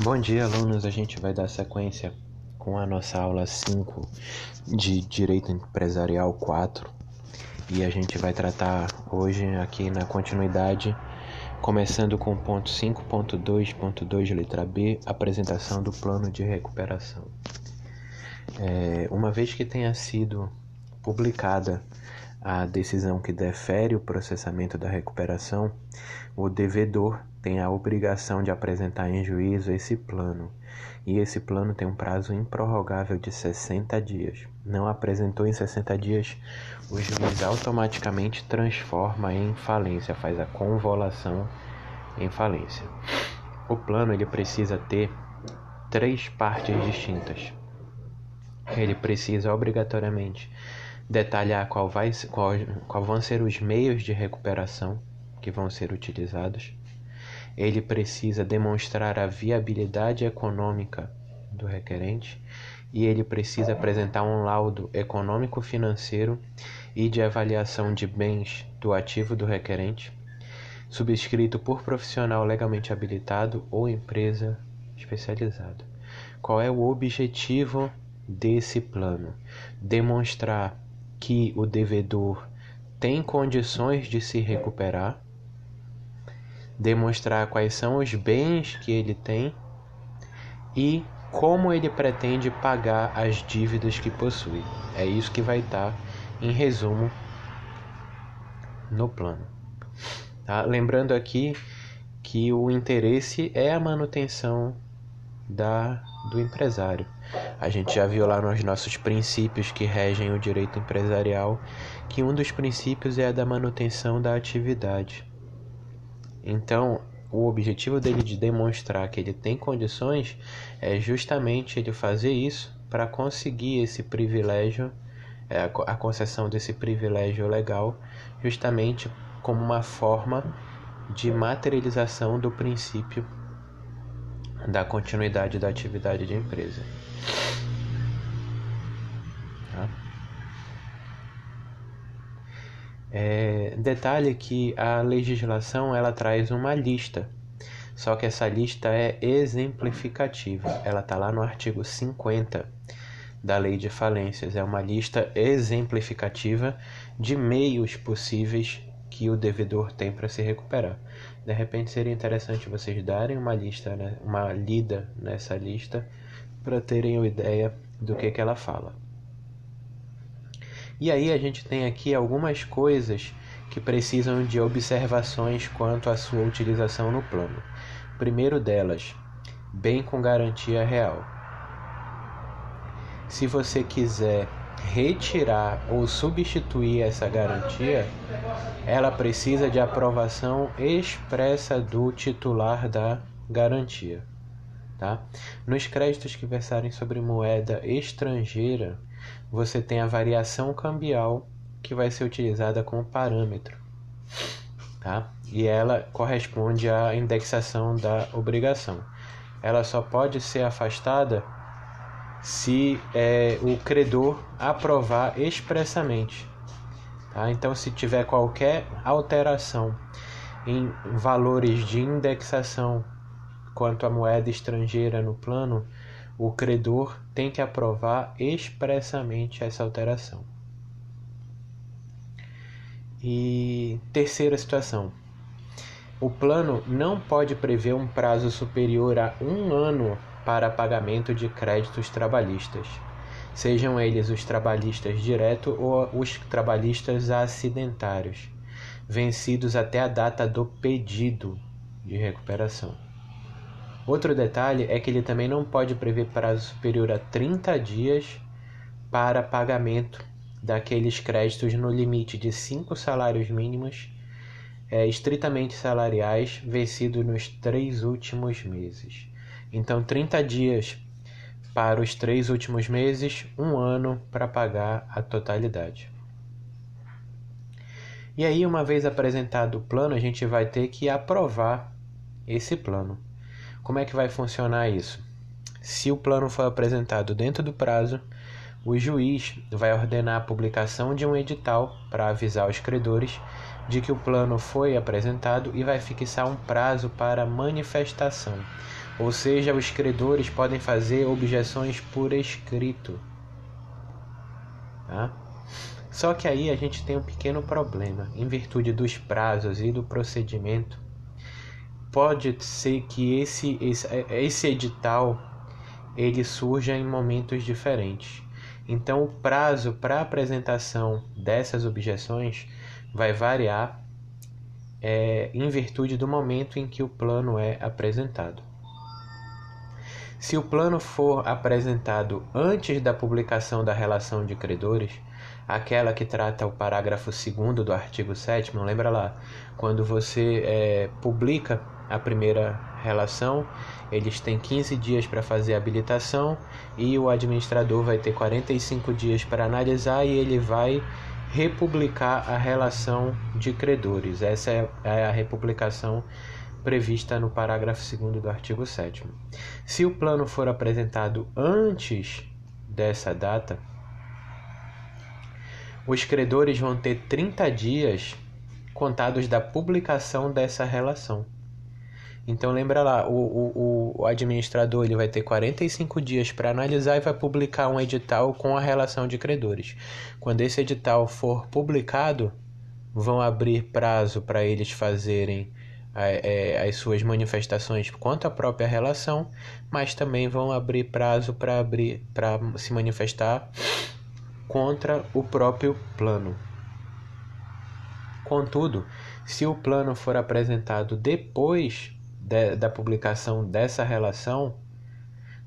Bom dia, alunos. A gente vai dar sequência com a nossa aula 5 de Direito Empresarial 4 e a gente vai tratar hoje aqui na continuidade, começando com o ponto 5.2.2, letra B, apresentação do plano de recuperação. É, uma vez que tenha sido publicada a decisão que defere o processamento da recuperação, o devedor tem a obrigação de apresentar em juízo esse plano, e esse plano tem um prazo improrrogável de 60 dias. Não apresentou em 60 dias, o juiz automaticamente transforma em falência, faz a convolução em falência. O plano ele precisa ter três partes distintas. Ele precisa obrigatoriamente detalhar qual, vai, qual, qual vão ser os meios de recuperação que vão ser utilizados. Ele precisa demonstrar a viabilidade econômica do requerente e ele precisa apresentar um laudo econômico-financeiro e de avaliação de bens do ativo do requerente, subscrito por profissional legalmente habilitado ou empresa especializada. Qual é o objetivo desse plano? Demonstrar que o devedor tem condições de se recuperar, demonstrar quais são os bens que ele tem e como ele pretende pagar as dívidas que possui. É isso que vai estar em resumo no plano. Tá? Lembrando aqui que o interesse é a manutenção da, do empresário. A gente já viu lá nos nossos princípios que regem o direito empresarial que um dos princípios é a da manutenção da atividade. Então, o objetivo dele de demonstrar que ele tem condições é justamente ele fazer isso para conseguir esse privilégio, é, a concessão desse privilégio legal, justamente como uma forma de materialização do princípio da continuidade da atividade de empresa. Tá? É, detalhe que a legislação ela traz uma lista, só que essa lista é exemplificativa. Ela está lá no artigo 50 da Lei de Falências. É uma lista exemplificativa de meios possíveis que o devedor tem para se recuperar. De repente seria interessante vocês darem uma lista, né, uma lida nessa lista para terem uma ideia do que, que ela fala. E aí a gente tem aqui algumas coisas que precisam de observações quanto à sua utilização no plano. Primeiro delas, bem com garantia real. Se você quiser retirar ou substituir essa garantia, ela precisa de aprovação expressa do titular da garantia. Tá? Nos créditos que versarem sobre moeda estrangeira, você tem a variação cambial que vai ser utilizada como parâmetro. Tá? E ela corresponde à indexação da obrigação. Ela só pode ser afastada se é, o credor aprovar expressamente. Tá? Então, se tiver qualquer alteração em valores de indexação quanto à moeda estrangeira no plano, o credor tem que aprovar expressamente essa alteração. E terceira situação: o plano não pode prever um prazo superior a um ano para pagamento de créditos trabalhistas, sejam eles os trabalhistas direto ou os trabalhistas acidentários, vencidos até a data do pedido de recuperação. Outro detalhe é que ele também não pode prever prazo superior a 30 dias para pagamento daqueles créditos no limite de 5 salários mínimos é, estritamente salariais vencidos nos três últimos meses. Então, 30 dias para os três últimos meses, um ano para pagar a totalidade. E aí, uma vez apresentado o plano, a gente vai ter que aprovar esse plano. Como é que vai funcionar isso? Se o plano for apresentado dentro do prazo, o juiz vai ordenar a publicação de um edital para avisar os credores de que o plano foi apresentado e vai fixar um prazo para manifestação Ou seja, os credores podem fazer objeções por escrito. Tá? Só que aí a gente tem um pequeno problema. Em virtude dos prazos e do procedimento, pode ser que esse, esse, esse edital ele surja em momentos diferentes. Então, o prazo para apresentação dessas objeções vai variar é, em virtude do momento em que o plano é apresentado. Se o plano for apresentado antes da publicação da relação de credores, aquela que trata o parágrafo 2 do artigo 7, lembra lá, quando você é, publica a primeira relação, eles têm 15 dias para fazer a habilitação e o administrador vai ter 45 dias para analisar e ele vai republicar a relação de credores. Essa é, é a republicação prevista no parágrafo 2 do artigo 7. Se o plano for apresentado antes dessa data, os credores vão ter 30 dias contados da publicação dessa relação. Então lembra lá, o, o, o administrador ele vai ter 45 dias para analisar e vai publicar um edital com a relação de credores. Quando esse edital for publicado, vão abrir prazo para eles fazerem as suas manifestações quanto à própria relação, mas também vão abrir prazo para abrir para se manifestar contra o próprio plano. Contudo, se o plano for apresentado depois de, da publicação dessa relação,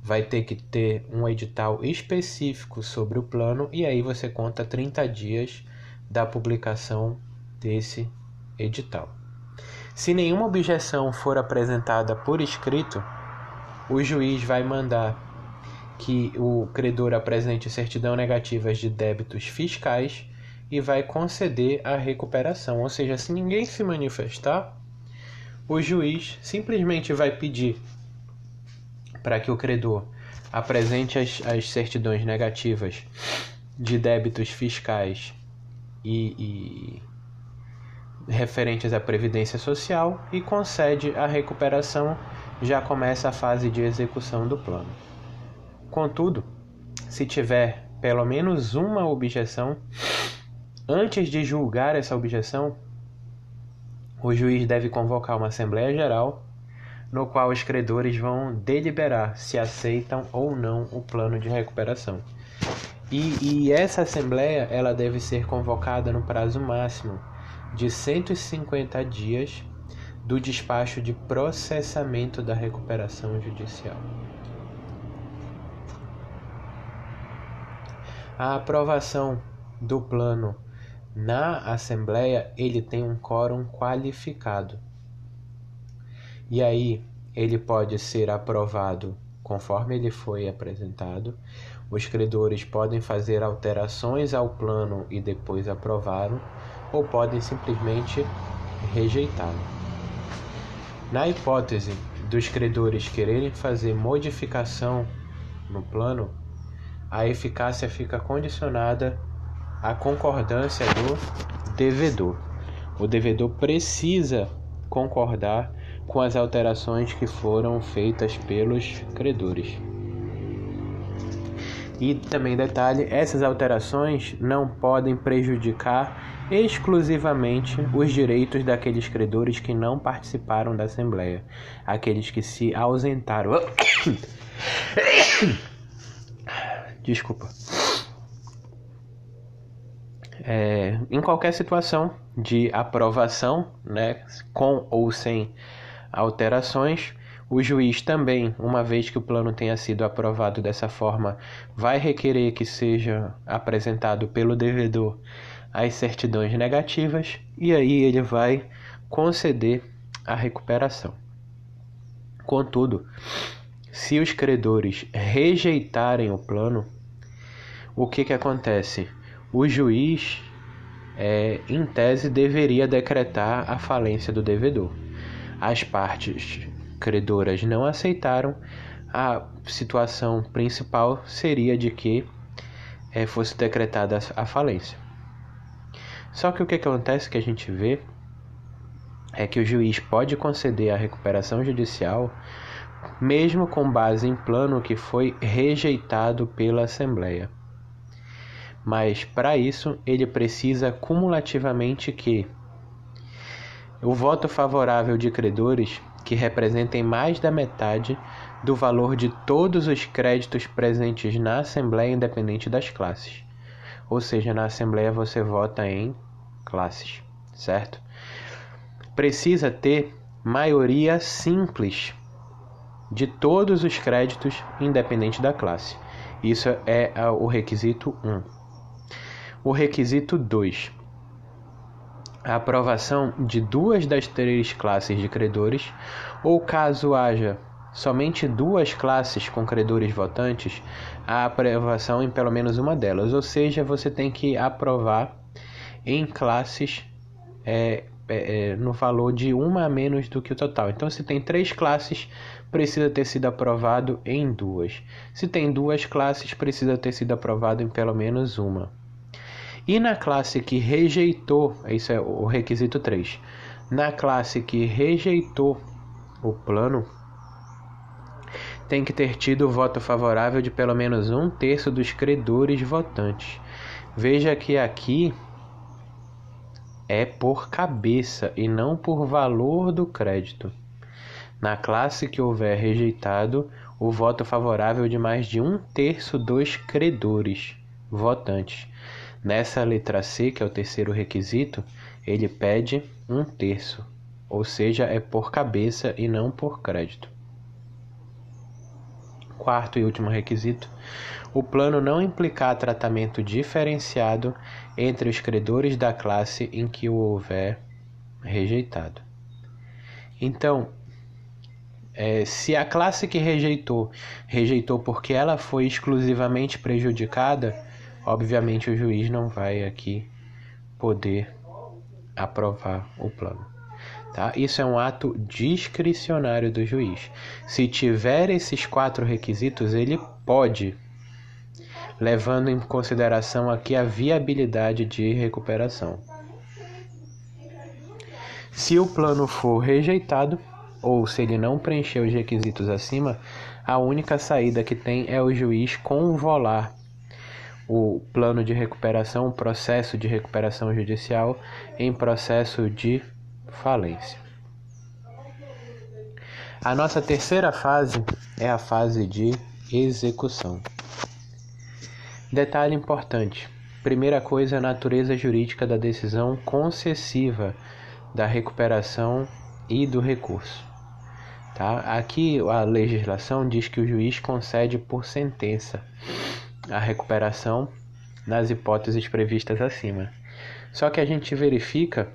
vai ter que ter um edital específico sobre o plano e aí você conta 30 dias da publicação desse edital. Se nenhuma objeção for apresentada por escrito, o juiz vai mandar que o credor apresente certidão negativas de débitos fiscais e vai conceder a recuperação. Ou seja, se ninguém se manifestar, o juiz simplesmente vai pedir para que o credor apresente as, as certidões negativas de débitos fiscais e, e referentes à Previdência Social e concede a recuperação, já começa a fase de execução do plano. Contudo, se tiver pelo menos uma objeção, antes de julgar essa objeção, o juiz deve convocar uma Assembleia Geral, no qual os credores vão deliberar se aceitam ou não o plano de recuperação. E, e essa Assembleia ela deve ser convocada no prazo máximo de 150 dias do despacho de processamento da recuperação judicial. A aprovação do plano na Assembleia, ele tem um quórum qualificado. E aí, ele pode ser aprovado conforme ele foi apresentado. Os credores podem fazer alterações ao plano e depois aprová-lo, ou podem simplesmente rejeitá-lo. Na hipótese dos credores quererem fazer modificação no plano, a eficácia fica condicionada a concordância do devedor. O devedor precisa concordar com as alterações que foram feitas pelos credores. E também detalhe, essas alterações não podem prejudicar exclusivamente os direitos daqueles credores que não participaram da assembleia, aqueles que se ausentaram. Desculpa é, em qualquer situação de aprovação, né, com ou sem alterações, o juiz também, uma vez que o plano tenha sido aprovado dessa forma, vai requerer que seja apresentado pelo devedor as certidões negativas e aí ele vai conceder a recuperação. Contudo, se os credores rejeitarem o plano, o que, que acontece? o juiz, é, em tese, deveria decretar a falência do devedor. As partes credoras não aceitaram, a situação principal seria de que é, fosse decretada a falência. Só que o que acontece que a gente vê é que o juiz pode conceder a recuperação judicial mesmo com base em plano que foi rejeitado pela Assembleia. Mas para isso ele precisa cumulativamente que o voto favorável de credores que representem mais da metade do valor de todos os créditos presentes na Assembleia independente das classes. Ou seja, na Assembleia você vota em classes, certo? Precisa ter maioria simples de todos os créditos, independente da classe. Isso é o requisito 1. O requisito 2. A aprovação de duas das três classes de credores, ou caso haja somente duas classes com credores votantes, a aprovação em pelo menos uma delas. Ou seja, você tem que aprovar em classes é, é, é, no valor de uma a menos do que o total. Então, se tem três classes, precisa ter sido aprovado em duas. Se tem duas classes, precisa ter sido aprovado em pelo menos uma. E na classe que rejeitou, isso é o requisito 3. Na classe que rejeitou o plano, tem que ter tido o voto favorável de pelo menos um terço dos credores votantes. Veja que aqui é por cabeça e não por valor do crédito. Na classe que houver rejeitado o voto favorável de mais de um terço dos credores votantes. Nessa letra C, que é o terceiro requisito, ele pede um terço, ou seja, é por cabeça e não por crédito. Quarto e último requisito: o plano não implicar tratamento diferenciado entre os credores da classe em que o houver rejeitado. Então, é, se a classe que rejeitou rejeitou porque ela foi exclusivamente prejudicada, obviamente o juiz não vai aqui poder aprovar o plano. Tá? Isso é um ato discricionário do juiz. Se tiver esses quatro requisitos, ele pode levando em consideração aqui a viabilidade de recuperação. Se o plano for rejeitado, ou se ele não preencher os requisitos acima, a única saída que tem é o juiz convolar o plano de recuperação, o processo de recuperação judicial em processo de falência. A nossa terceira fase é a fase de execução. Detalhe importante: primeira coisa, a natureza jurídica da decisão concessiva da recuperação e do recurso. Tá? Aqui a legislação diz que o juiz concede por sentença a recuperação nas hipóteses previstas acima. Só que a gente verifica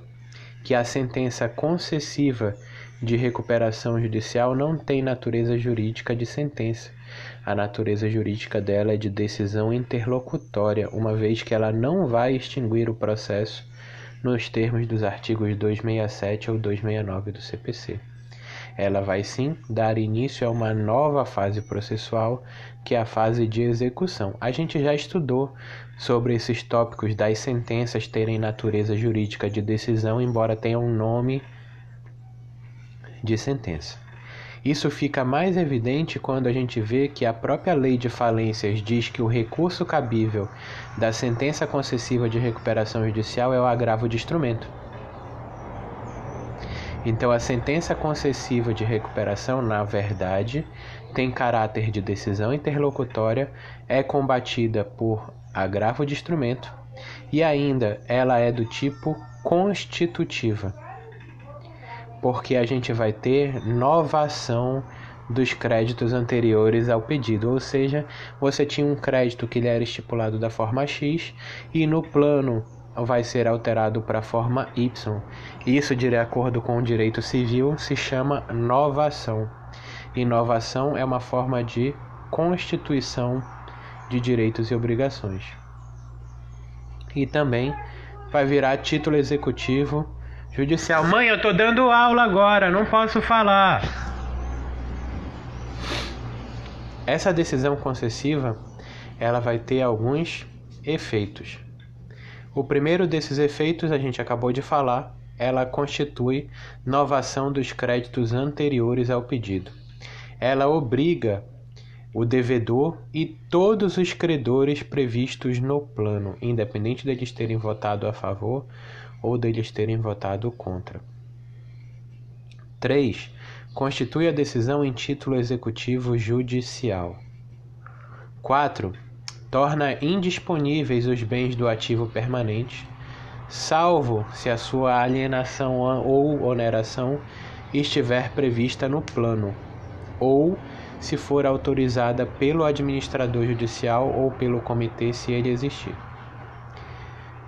que a sentença concessiva de recuperação judicial não tem natureza jurídica de sentença. A natureza jurídica dela é de decisão interlocutória, uma vez que ela não vai extinguir o processo nos termos dos artigos 267 ou 269 do CPC. Ela vai sim dar início a uma nova fase processual, que é a fase de execução. A gente já estudou sobre esses tópicos das sentenças terem natureza jurídica de decisão, embora tenham um nome de sentença. Isso fica mais evidente quando a gente vê que a própria lei de falências diz que o recurso cabível da sentença concessiva de recuperação judicial é o agravo de instrumento. Então, a sentença concessiva de recuperação, na verdade, tem caráter de decisão interlocutória, é combatida por agravo de instrumento e ainda ela é do tipo constitutiva porque a gente vai ter novação dos créditos anteriores ao pedido, ou seja, você tinha um crédito que ele era estipulado da forma X e no plano vai ser alterado para a forma Y. Isso, de acordo com o direito civil, se chama novação. Inovação é uma forma de constituição de direitos e obrigações. E também vai virar título executivo Judicial. Mãe, eu tô dando aula agora, não posso falar. Essa decisão concessiva, ela vai ter alguns efeitos. O primeiro desses efeitos a gente acabou de falar, ela constitui novação dos créditos anteriores ao pedido. ela obriga o devedor e todos os credores previstos no plano, independente deles terem votado a favor ou deles terem votado contra. 3. Constitui a decisão em título executivo judicial. 4. Torna indisponíveis os bens do ativo permanente, salvo se a sua alienação ou oneração estiver prevista no plano, ou se for autorizada pelo administrador judicial ou pelo comitê, se ele existir.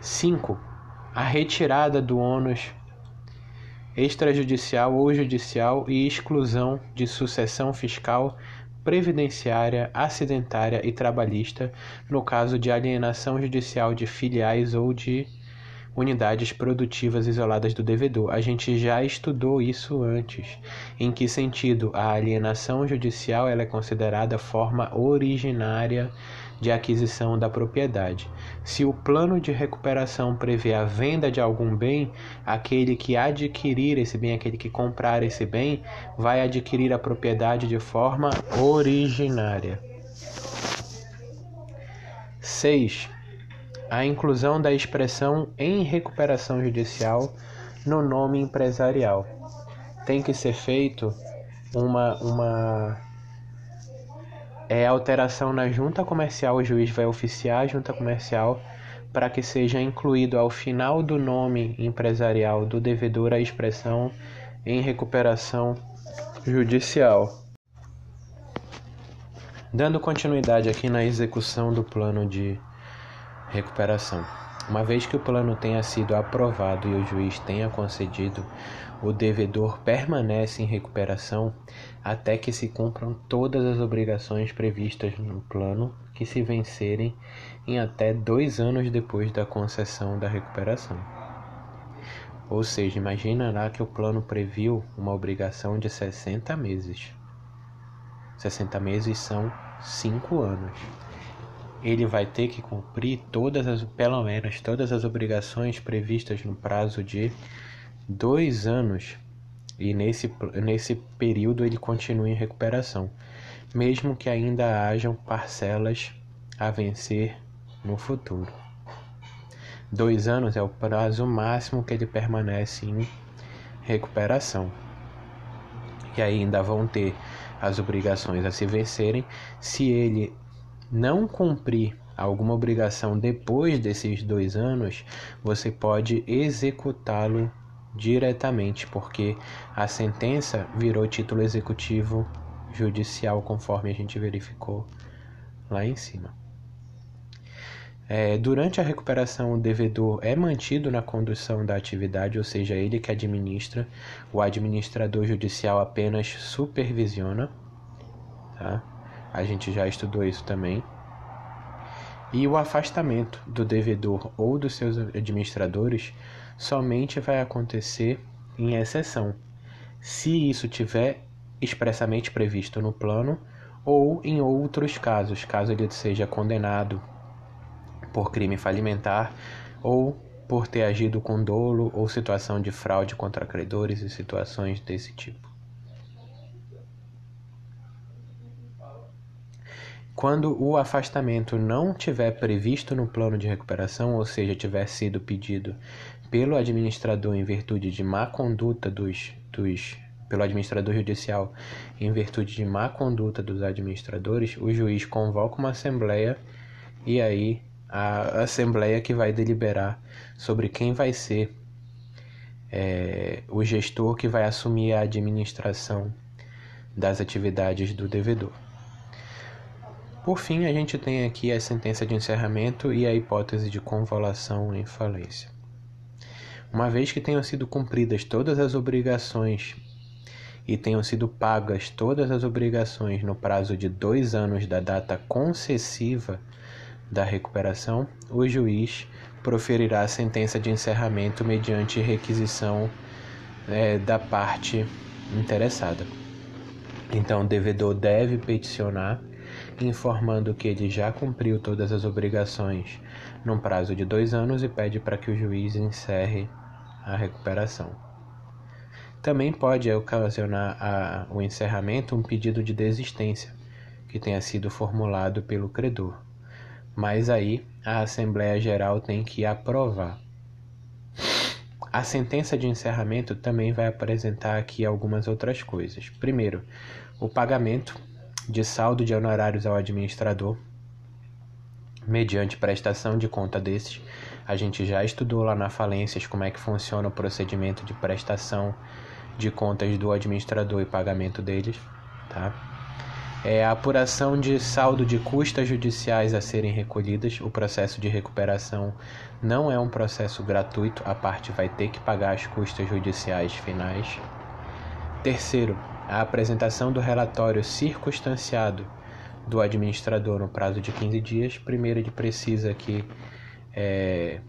5. A retirada do ônus extrajudicial ou judicial e exclusão de sucessão fiscal, previdenciária, acidentária e trabalhista no caso de alienação judicial de filiais ou de unidades produtivas isoladas do devedor. A gente já estudou isso antes. Em que sentido a alienação judicial ela é considerada forma originária de aquisição da propriedade. Se o plano de recuperação prevê a venda de algum bem, aquele que adquirir esse bem, aquele que comprar esse bem, vai adquirir a propriedade de forma originária. 6 a inclusão da expressão em recuperação judicial no nome empresarial. Tem que ser feito uma, uma é, alteração na junta comercial, o juiz vai oficiar a junta comercial para que seja incluído ao final do nome empresarial do devedor a expressão em recuperação judicial. Dando continuidade aqui na execução do plano de Recuperação. Uma vez que o plano tenha sido aprovado e o juiz tenha concedido, o devedor permanece em recuperação até que se cumpram todas as obrigações previstas no plano que se vencerem em até dois anos depois da concessão da recuperação. Ou seja, imagina lá que o plano previu uma obrigação de 60 meses. 60 meses são 5 anos ele vai ter que cumprir todas as, pelo menos todas as obrigações previstas no prazo de dois anos e nesse, nesse período ele continua em recuperação, mesmo que ainda hajam parcelas a vencer no futuro. Dois anos é o prazo máximo que ele permanece em recuperação. E ainda vão ter as obrigações a se vencerem se ele não cumprir alguma obrigação depois desses dois anos, você pode executá-lo diretamente, porque a sentença virou título executivo judicial, conforme a gente verificou lá em cima. É, durante a recuperação, o devedor é mantido na condução da atividade, ou seja, ele que administra, o administrador judicial apenas supervisiona. Tá? A gente já estudou isso também. E o afastamento do devedor ou dos seus administradores somente vai acontecer em exceção, se isso tiver expressamente previsto no plano ou em outros casos, caso ele seja condenado por crime falimentar ou por ter agido com dolo ou situação de fraude contra credores e situações desse tipo. Quando o afastamento não tiver previsto no plano de recuperação, ou seja, tiver sido pedido pelo administrador em virtude de má conduta dos, dos pelo administrador judicial em virtude de má conduta dos administradores, o juiz convoca uma assembleia e aí a assembleia que vai deliberar sobre quem vai ser é, o gestor que vai assumir a administração das atividades do devedor. Por fim, a gente tem aqui a sentença de encerramento e a hipótese de convolução em falência. Uma vez que tenham sido cumpridas todas as obrigações e tenham sido pagas todas as obrigações no prazo de dois anos da data concessiva da recuperação, o juiz proferirá a sentença de encerramento mediante requisição é, da parte interessada. Então, o devedor deve peticionar informando que ele já cumpriu todas as obrigações num prazo de dois anos e pede para que o juiz encerre a recuperação. Também pode ocasionar a, o encerramento um pedido de desistência que tenha sido formulado pelo credor. Mas aí a Assembleia Geral tem que aprovar. A sentença de encerramento também vai apresentar aqui algumas outras coisas. Primeiro, o pagamento de saldo de honorários ao administrador, mediante prestação de conta desses. A gente já estudou lá na falências como é que funciona o procedimento de prestação de contas do administrador e pagamento deles, tá? É a apuração de saldo de custas judiciais a serem recolhidas. O processo de recuperação não é um processo gratuito, a parte vai ter que pagar as custas judiciais finais. Terceiro, a apresentação do relatório circunstanciado do administrador no prazo de 15 dias. Primeiro, ele precisa aqui é,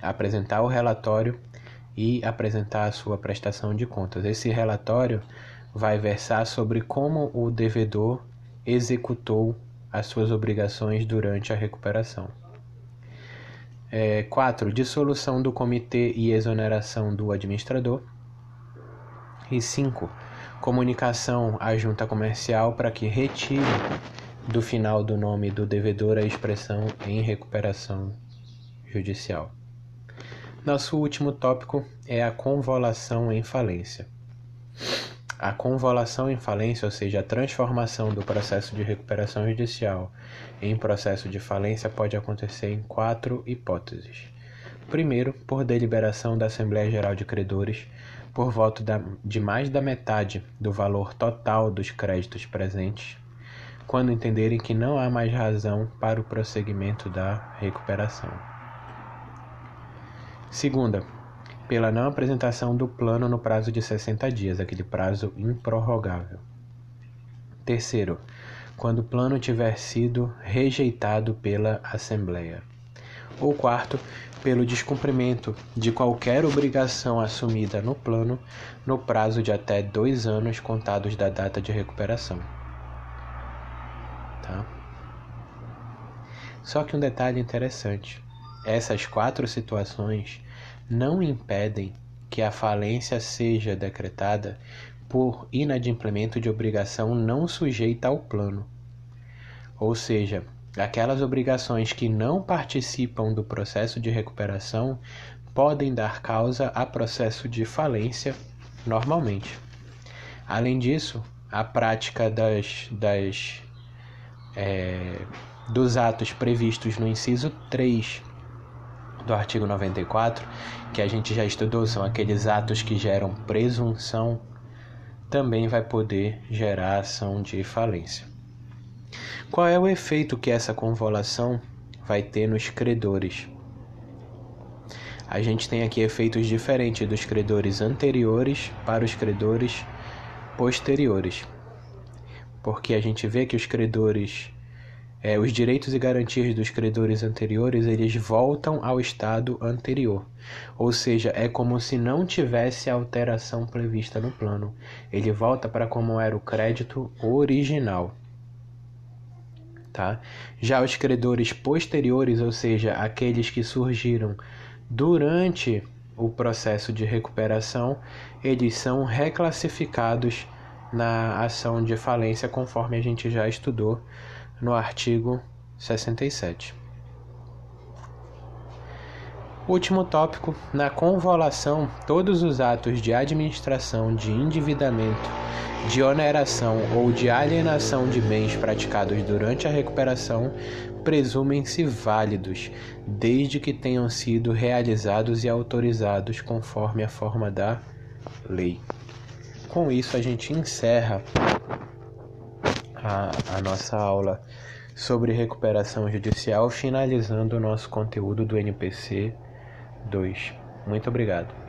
apresentar o relatório e apresentar a sua prestação de contas. Esse relatório vai versar sobre como o devedor executou as suas obrigações durante a recuperação. 4. É, dissolução do comitê e exoneração do administrador. E 5 comunicação à junta comercial para que retire do final do nome do devedor a expressão em recuperação judicial. Nosso último tópico é a convolução em falência. A convolução em falência, ou seja, a transformação do processo de recuperação judicial em processo de falência, pode acontecer em quatro hipóteses. Primeiro, por deliberação da Assembleia Geral de Credores, por voto da, de mais da metade do valor total dos créditos presentes, quando entenderem que não há mais razão para o prosseguimento da recuperação. Segunda, pela não apresentação do plano no prazo de 60 dias, aquele prazo improrrogável. Terceiro, quando o plano tiver sido rejeitado pela Assembleia. Ou quarto, pelo descumprimento de qualquer obrigação assumida no plano no prazo de até dois anos contados da data de recuperação. Tá? Só que um detalhe interessante: essas quatro situações não impedem que a falência seja decretada por inadimplemento de obrigação não sujeita ao plano. Ou seja, Aquelas obrigações que não participam do processo de recuperação podem dar causa a processo de falência normalmente. Além disso, a prática das, das, é, dos atos previstos no inciso 3 do artigo 94, que a gente já estudou, são aqueles atos que geram presunção, também vai poder gerar ação de falência. Qual é o efeito que essa convolução vai ter nos credores? A gente tem aqui efeitos diferentes dos credores anteriores para os credores posteriores. Porque a gente vê que os credores, é, os direitos e garantias dos credores anteriores, eles voltam ao estado anterior. Ou seja, é como se não tivesse alteração prevista no plano. Ele volta para como era o crédito original tá? Já os credores posteriores, ou seja, aqueles que surgiram durante o processo de recuperação, eles são reclassificados na ação de falência, conforme a gente já estudou no artigo 67. Último tópico: na convolução, todos os atos de administração de endividamento de oneração ou de alienação de bens praticados durante a recuperação presumem-se válidos, desde que tenham sido realizados e autorizados conforme a forma da lei. Com isso, a gente encerra a, a nossa aula sobre recuperação judicial, finalizando o nosso conteúdo do NPC 2. Muito obrigado.